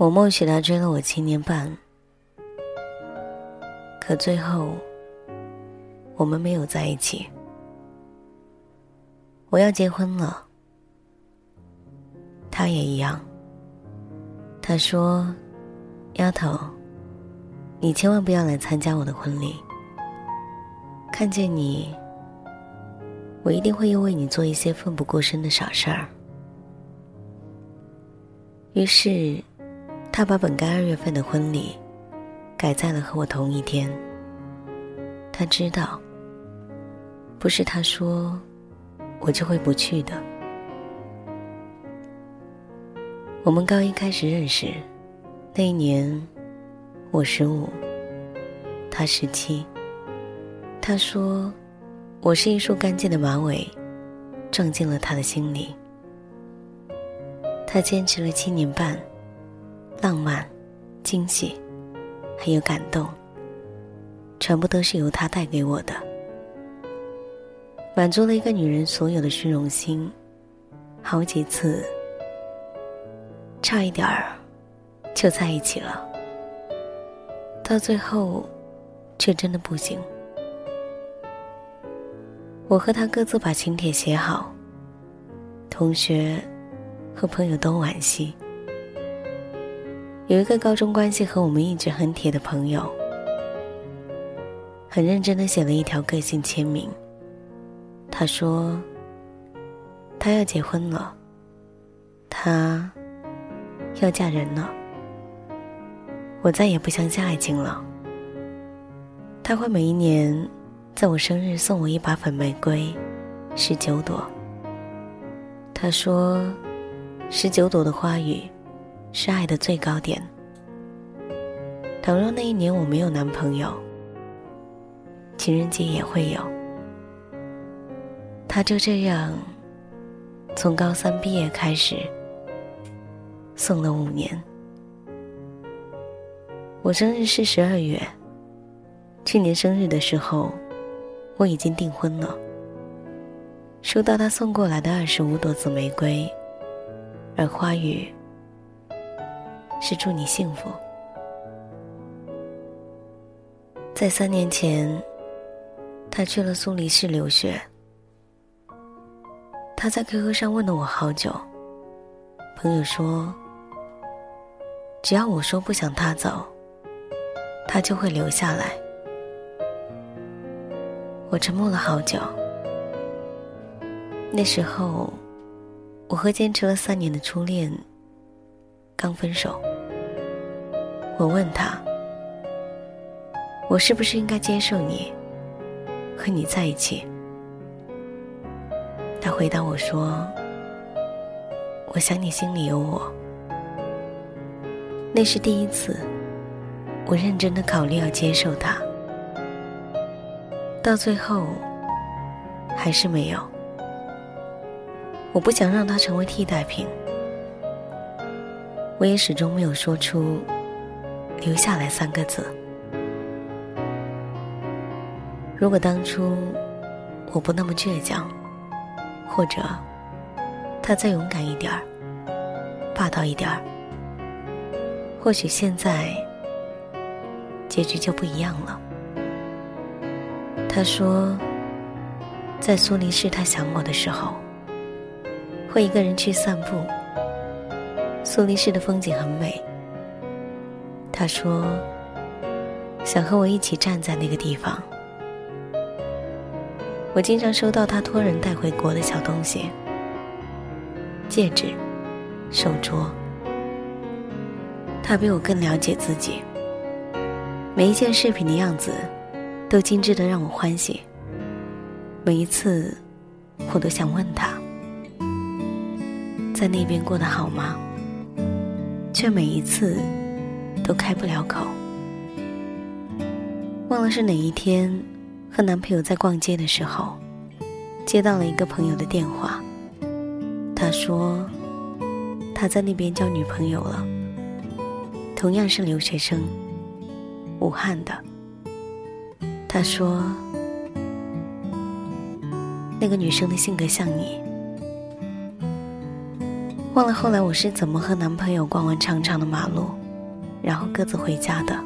我默许他追了我七年半，可最后我们没有在一起。我要结婚了，他也一样。他说：“丫头，你千万不要来参加我的婚礼。看见你，我一定会又为你做一些奋不顾身的傻事儿。”于是。他把本该二月份的婚礼改在了和我同一天。他知道，不是他说，我就会不去的。我们高一开始认识，那一年我十五，他十七。他说，我是一束干净的马尾，撞进了他的心里。他坚持了七年半。浪漫、惊喜，还有感动，全部都是由他带给我的，满足了一个女人所有的虚荣心。好几次，差一点儿就在一起了，到最后，却真的不行。我和他各自把请帖写好，同学和朋友都惋惜。有一个高中关系和我们一直很铁的朋友，很认真的写了一条个性签名。他说：“他要结婚了，他要嫁人了，我再也不相信爱情了。他会每一年在我生日送我一把粉玫瑰，十九朵。他说，十九朵的花语。”是爱的最高点。倘若那一年我没有男朋友，情人节也会有。他就这样，从高三毕业开始，送了五年。我生日是十二月，去年生日的时候，我已经订婚了。收到他送过来的二十五朵紫玫瑰，而花语。是祝你幸福。在三年前，他去了苏黎世留学。他在 QQ 上问了我好久。朋友说，只要我说不想他走，他就会留下来。我沉默了好久。那时候，我和坚持了三年的初恋刚分手。我问他：“我是不是应该接受你，和你在一起？”他回答我说：“我想你心里有我。”那是第一次，我认真的考虑要接受他，到最后还是没有。我不想让他成为替代品，我也始终没有说出。留下来三个字。如果当初我不那么倔强，或者他再勇敢一点儿、霸道一点儿，或许现在结局就不一样了。他说，在苏黎世，他想我的时候，会一个人去散步。苏黎世的风景很美。他说：“想和我一起站在那个地方。”我经常收到他托人带回国的小东西，戒指、手镯。他比我更了解自己，每一件饰品的样子都精致的让我欢喜。每一次，我都想问他，在那边过得好吗？却每一次。都开不了口。忘了是哪一天，和男朋友在逛街的时候，接到了一个朋友的电话。他说，他在那边交女朋友了，同样是留学生，武汉的。他说，那个女生的性格像你。忘了后来我是怎么和男朋友逛完长长的马路，然后各自回家的。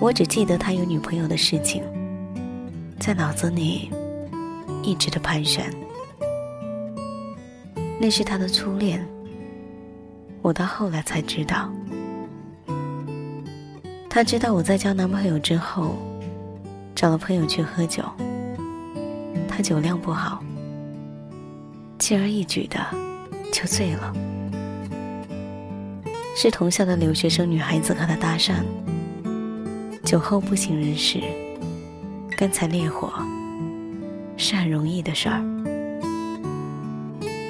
我只记得他有女朋友的事情，在脑子里一直的盘旋。那是他的初恋，我到后来才知道。他知道我在交男朋友之后，找了朋友去喝酒。他酒量不好，轻而易举的就醉了。是同校的留学生女孩子和他搭讪，酒后不省人事，干柴烈火，是很容易的事儿。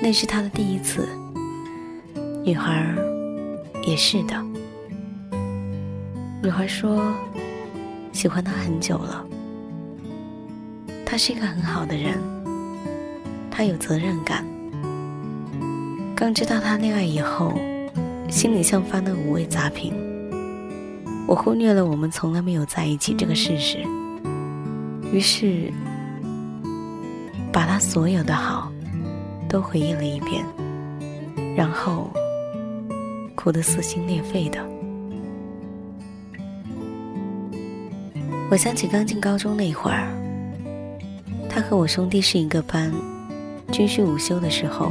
那是他的第一次，女孩也是的。女孩说：“喜欢他很久了，他是一个很好的人，他有责任感。刚知道他恋爱以后，心里像翻了五味杂评。我忽略了我们从来没有在一起这个事实，于是把他所有的好都回忆了一遍，然后哭得撕心裂肺的。”我想起刚进高中那会儿，他和我兄弟是一个班，军训午休的时候，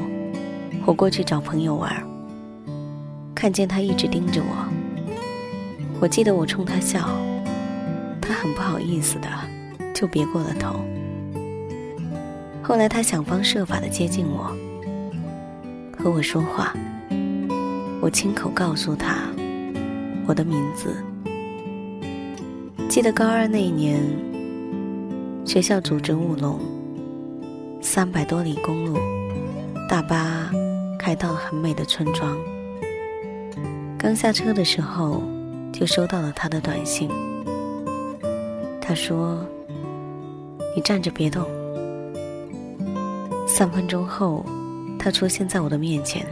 我过去找朋友玩，看见他一直盯着我。我记得我冲他笑，他很不好意思的就别过了头。后来他想方设法的接近我，和我说话，我亲口告诉他我的名字。记得高二那一年，学校组织务农，三百多里公路，大巴开到了很美的村庄。刚下车的时候，就收到了他的短信。他说：“你站着别动。”三分钟后，他出现在我的面前，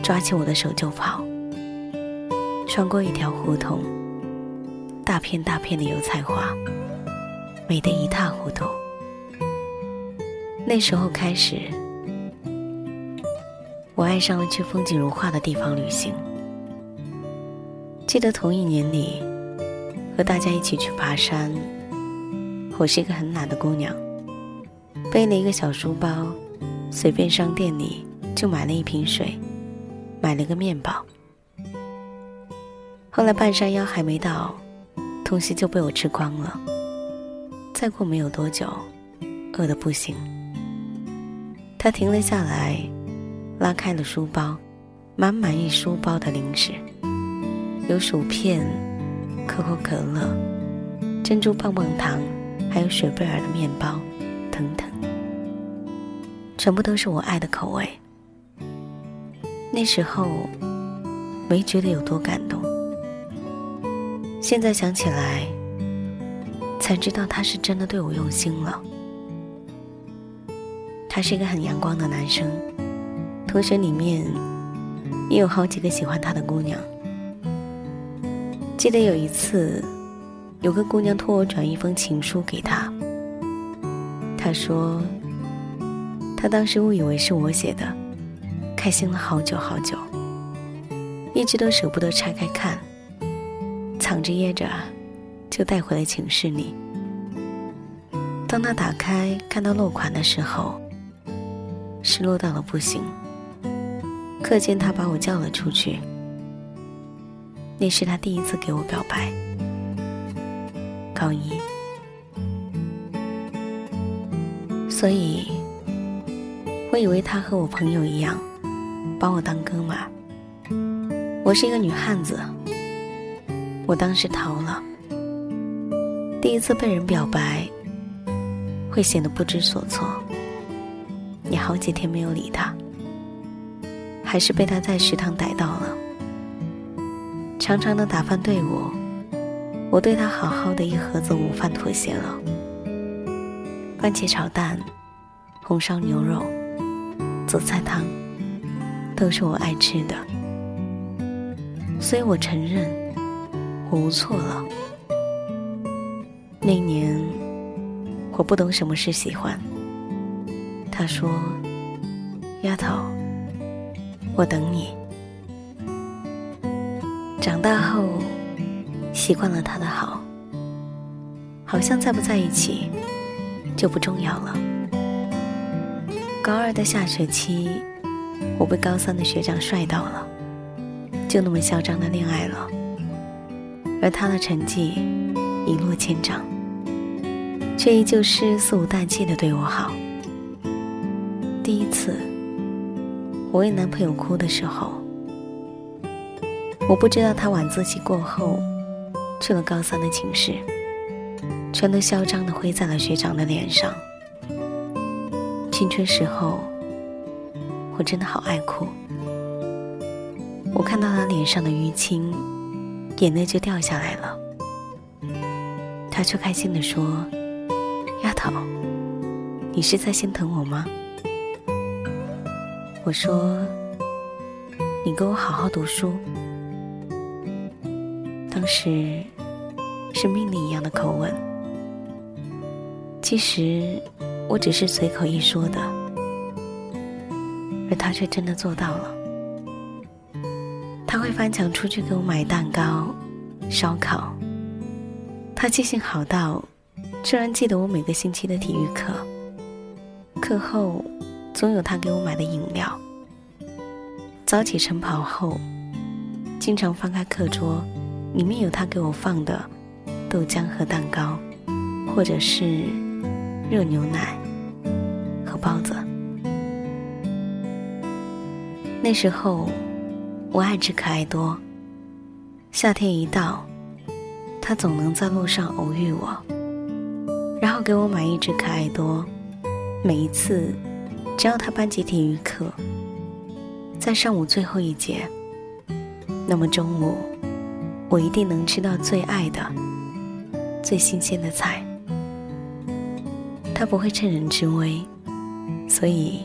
抓起我的手就跑，穿过一条胡同。大片大片的油菜花，美得一塌糊涂。那时候开始，我爱上了去风景如画的地方旅行。记得同一年里，和大家一起去爬山。我是一个很懒的姑娘，背了一个小书包，随便商店里就买了一瓶水，买了个面包。后来半山腰还没到。东西就被我吃光了。再过没有多久，饿得不行。他停了下来，拉开了书包，满满一书包的零食，有薯片、可口可乐、珍珠棒棒糖，还有雪贝尔的面包，等等，全部都是我爱的口味。那时候，没觉得有多感动。现在想起来，才知道他是真的对我用心了。他是一个很阳光的男生，同学里面也有好几个喜欢他的姑娘。记得有一次，有个姑娘托我转一封情书给他，他说，他当时误以为是我写的，开心了好久好久，一直都舍不得拆开看。藏着掖着，就带回了寝室里。当他打开看到落款的时候，失落到了不行。课间他把我叫了出去，那是他第一次给我表白。高一，所以我以为他和我朋友一样，把我当哥们儿。我是一个女汉子。我当时逃了。第一次被人表白，会显得不知所措。你好几天没有理他，还是被他在食堂逮到了。长长的打饭队伍，我对他好好的一盒子午饭妥协了。番茄炒蛋、红烧牛肉、紫菜汤，都是我爱吃的，所以我承认。我无错了。那年，我不懂什么是喜欢。他说：“丫头，我等你。长大后，习惯了他的好，好像在不在一起就不重要了。高二的下学期，我被高三的学长帅到了，就那么嚣张的恋爱了。而他的成绩一落千丈，却依旧是肆无忌惮的对我好。第一次，我为男朋友哭的时候。我不知道他晚自习过后去了高三的寝室，全都嚣张的挥在了学长的脸上。青春时候，我真的好爱哭。我看到他脸上的淤青，眼泪就掉下来了。他却开心的说：“丫头，你是在心疼我吗？”我说：“你给我好好读书。”当时是命令一样的口吻，其实我只是随口一说的，而他却真的做到了。他会翻墙出去给我买蛋糕、烧烤，他记性好到居然记得我每个星期的体育课，课后总有他给我买的饮料。早起晨跑后，经常翻开课桌。里面有他给我放的豆浆和蛋糕，或者是热牛奶和包子。那时候我爱吃可爱多，夏天一到，他总能在路上偶遇我，然后给我买一只可爱多。每一次，只要他班级体育课在上午最后一节，那么中午。我一定能吃到最爱的、最新鲜的菜。他不会趁人之危，所以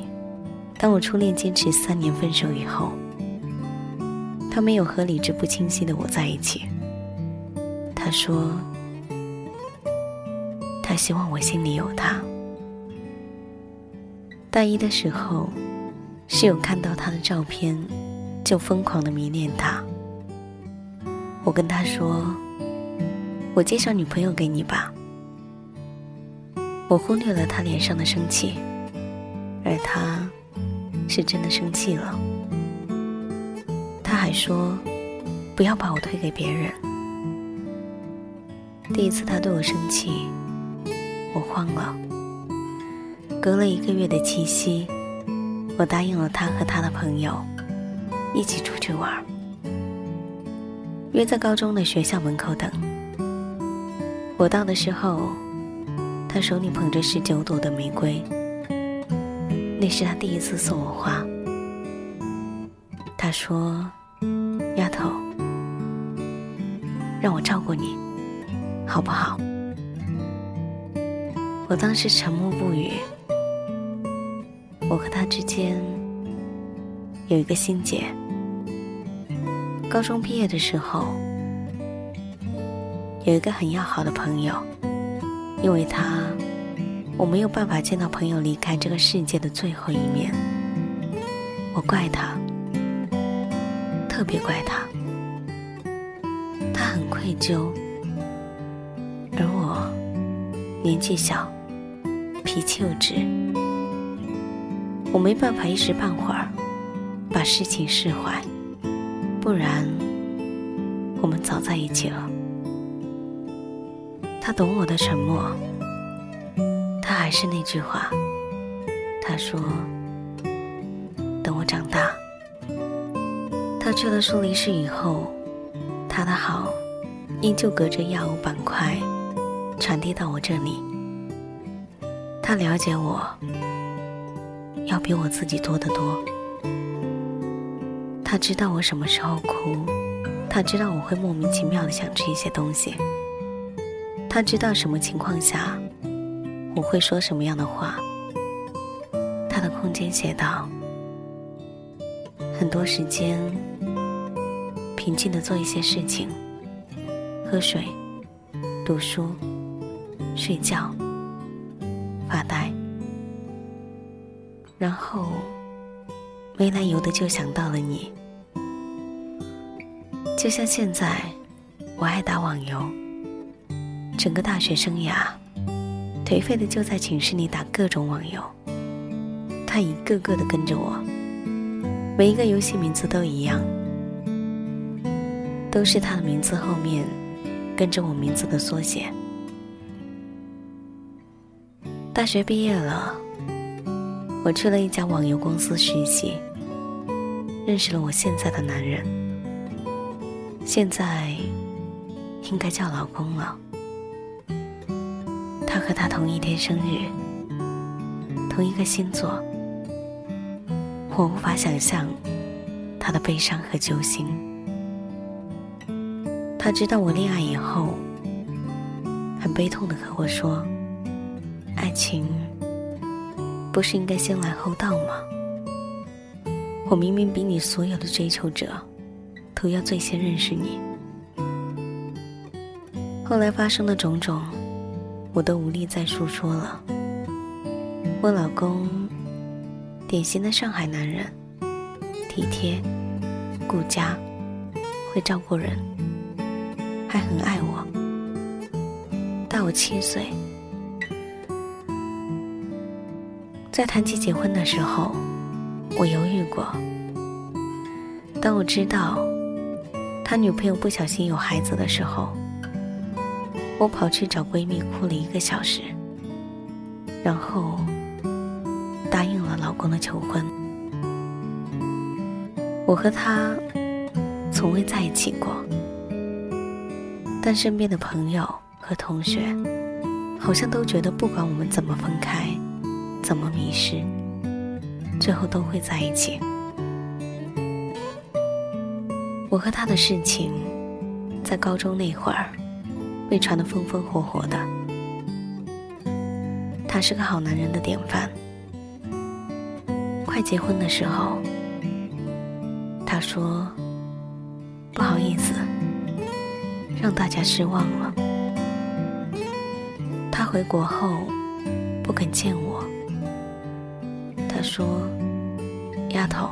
当我初恋坚持三年分手以后，他没有和理智不清晰的我在一起。他说，他希望我心里有他。大一的时候，室友看到他的照片，就疯狂的迷恋他。我跟他说：“我介绍女朋友给你吧。”我忽略了他脸上的生气，而他是真的生气了。他还说：“不要把我推给别人。”第一次他对我生气，我慌了。隔了一个月的七夕，我答应了他和他的朋友一起出去玩。约在高中的学校门口等。我到的时候，他手里捧着十九朵的玫瑰，那是他第一次送我花。他说：“丫头，让我照顾你，好不好？”我当时沉默不语。我和他之间有一个心结。高中毕业的时候，有一个很要好的朋友，因为他，我没有办法见到朋友离开这个世界的最后一面。我怪他，特别怪他，他很愧疚，而我年纪小，脾气又直，我没办法一时半会儿把事情释怀。不然，我们早在一起了。他懂我的沉默，他还是那句话，他说：“等我长大。”他去了苏黎世以后，他的好依旧隔着亚欧板块传递到我这里。他了解我，要比我自己多得多。知道我什么时候哭，他知道我会莫名其妙的想吃一些东西，他知道什么情况下我会说什么样的话。他的空间写道：很多时间，平静的做一些事情，喝水、读书、睡觉、发呆，然后。没来由的就想到了你。就像现在，我爱打网游，整个大学生涯，颓废的就在寝室里打各种网游。他一个个的跟着我，每一个游戏名字都一样，都是他的名字后面跟着我名字的缩写。大学毕业了，我去了一家网游公司实习，认识了我现在的男人。现在应该叫老公了。他和他同一天生日，同一个星座。我无法想象他的悲伤和揪心。他知道我恋爱以后，很悲痛的和我说：“爱情不是应该先来后到吗？我明明比你所有的追求者。”都要最先认识你。后来发生的种种，我都无力再述说了。我老公，典型的上海男人，体贴、顾家，会照顾人，还很爱我。大我七岁，在谈起结婚的时候，我犹豫过。当我知道。他女朋友不小心有孩子的时候，我跑去找闺蜜哭了一个小时，然后答应了老公的求婚。我和他从未在一起过，但身边的朋友和同学好像都觉得，不管我们怎么分开，怎么迷失，最后都会在一起。我和他的事情，在高中那会儿被传得风风火火的。他是个好男人的典范。快结婚的时候，他说：“不好意思，让大家失望了。”他回国后不肯见我。他说：“丫头。”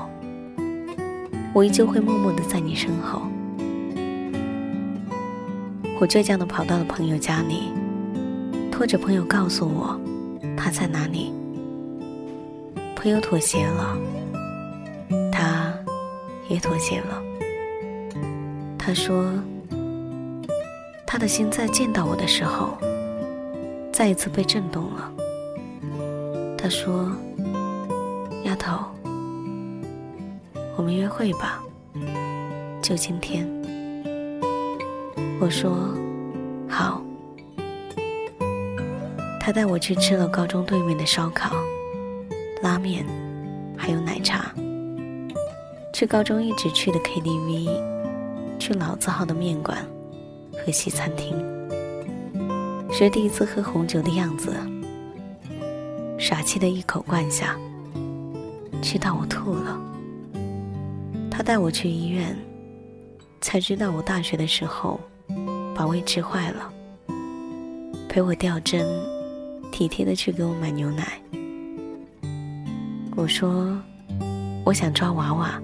我依旧会默默的在你身后。我倔强的跑到了朋友家里，拖着朋友告诉我他在哪里。朋友妥协了，他也妥协了。他说，他的心在见到我的时候，再一次被震动了。他说，丫头。我们约会吧，就今天。我说好。他带我去吃了高中对面的烧烤、拉面，还有奶茶。去高中一直去的 KTV，去老字号的面馆和西餐厅。学第一次喝红酒的样子，傻气的一口灌下，气到我吐了。他带我去医院，才知道我大学的时候把胃吃坏了。陪我吊针，体贴的去给我买牛奶。我说我想抓娃娃，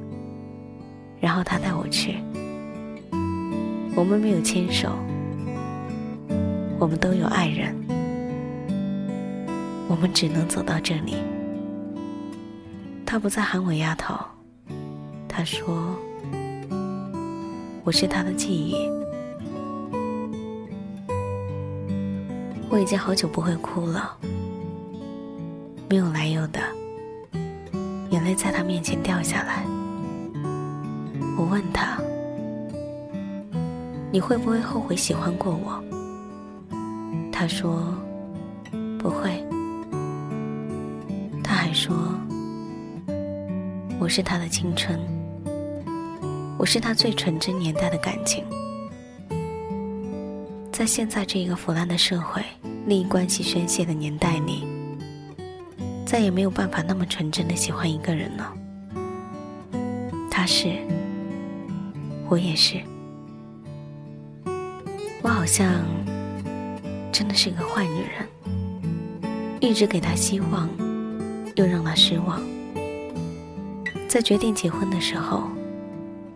然后他带我去。我们没有牵手，我们都有爱人，我们只能走到这里。他不再喊我丫头。他说：“我是他的记忆。”我已经好久不会哭了，没有来由的，眼泪在他面前掉下来。我问他：“你会不会后悔喜欢过我？”他说：“不会。”他还说：“我是他的青春。”我是他最纯真年代的感情，在现在这个腐烂的社会、利益关系宣泄的年代里，再也没有办法那么纯真的喜欢一个人了。他是，我也是，我好像真的是个坏女人，一直给他希望，又让他失望。在决定结婚的时候，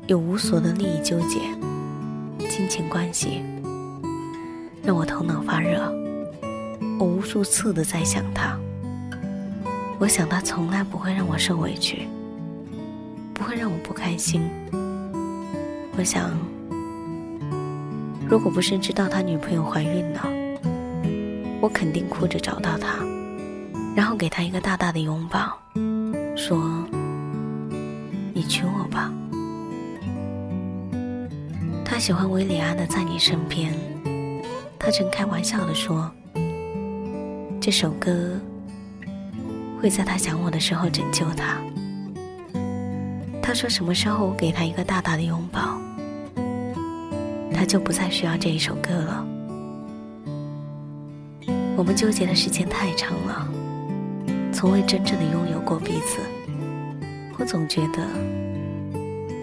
有无所的利益纠结、金钱关系，让我头脑发热。我无数次的在想他，我想他从来不会让我受委屈，不会让我不开心。我想，如果不是知道他女朋友怀孕了，我肯定哭着找到他，然后给他一个大大的拥抱，说。你娶我吧。他喜欢维里安的在你身边。他曾开玩笑的说：“这首歌会在他想我的时候拯救他。”他说：“什么时候我给他一个大大的拥抱，他就不再需要这一首歌了。”我们纠结的时间太长了，从未真正的拥有过彼此。我总觉得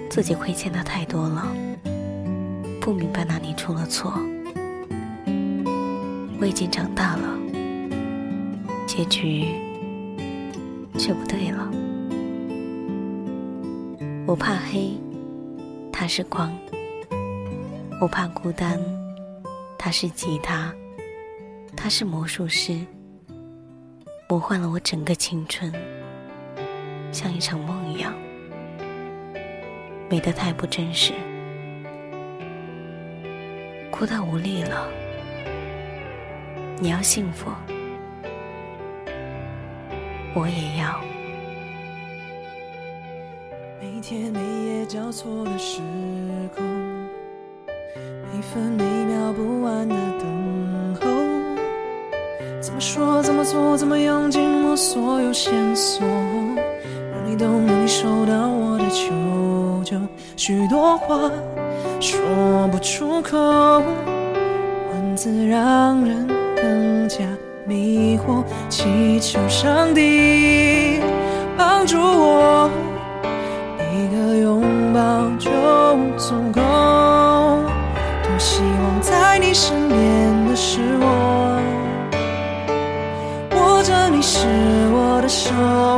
自己亏欠他太多了，不明白哪里出了错。我已经长大了，结局却不对了。我怕黑，他是光；我怕孤单，他是吉他，他是魔术师，魔幻了我整个青春。像一场梦一样，美得太不真实，哭到无力了。你要幸福，我也要。每天每夜交错的时空，每分每秒不安的等候，怎么说，怎么做，怎么用尽我所有线索。你懂，你收到我的求救，许多话说不出口，文字让人更加迷惑，祈求上帝帮助我，一个拥抱就足够。多希望在你身边的是我，握着你是我的手。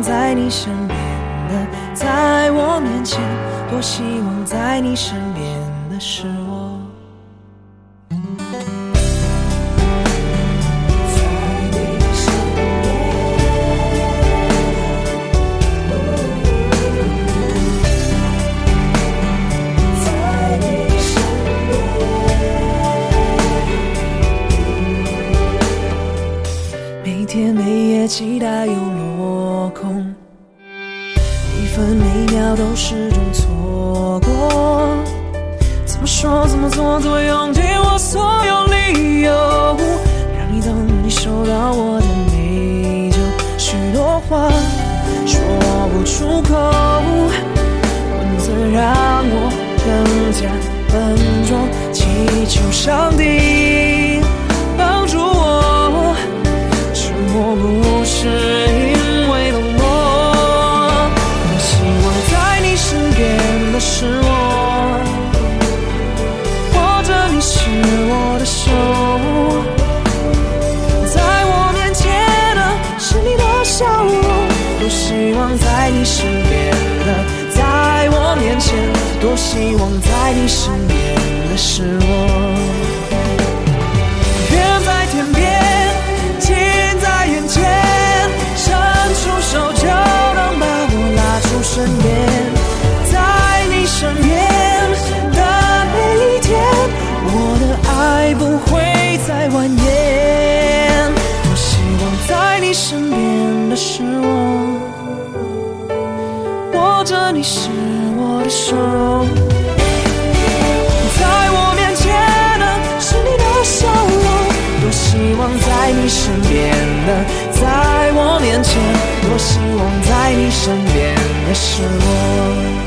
在你身边的，在我面前，多希望在你身边的是身边的是我，握着你是我的手，在我面前的是你的笑容。多希望在你身边的，在我面前。多希望在你身边的。是我。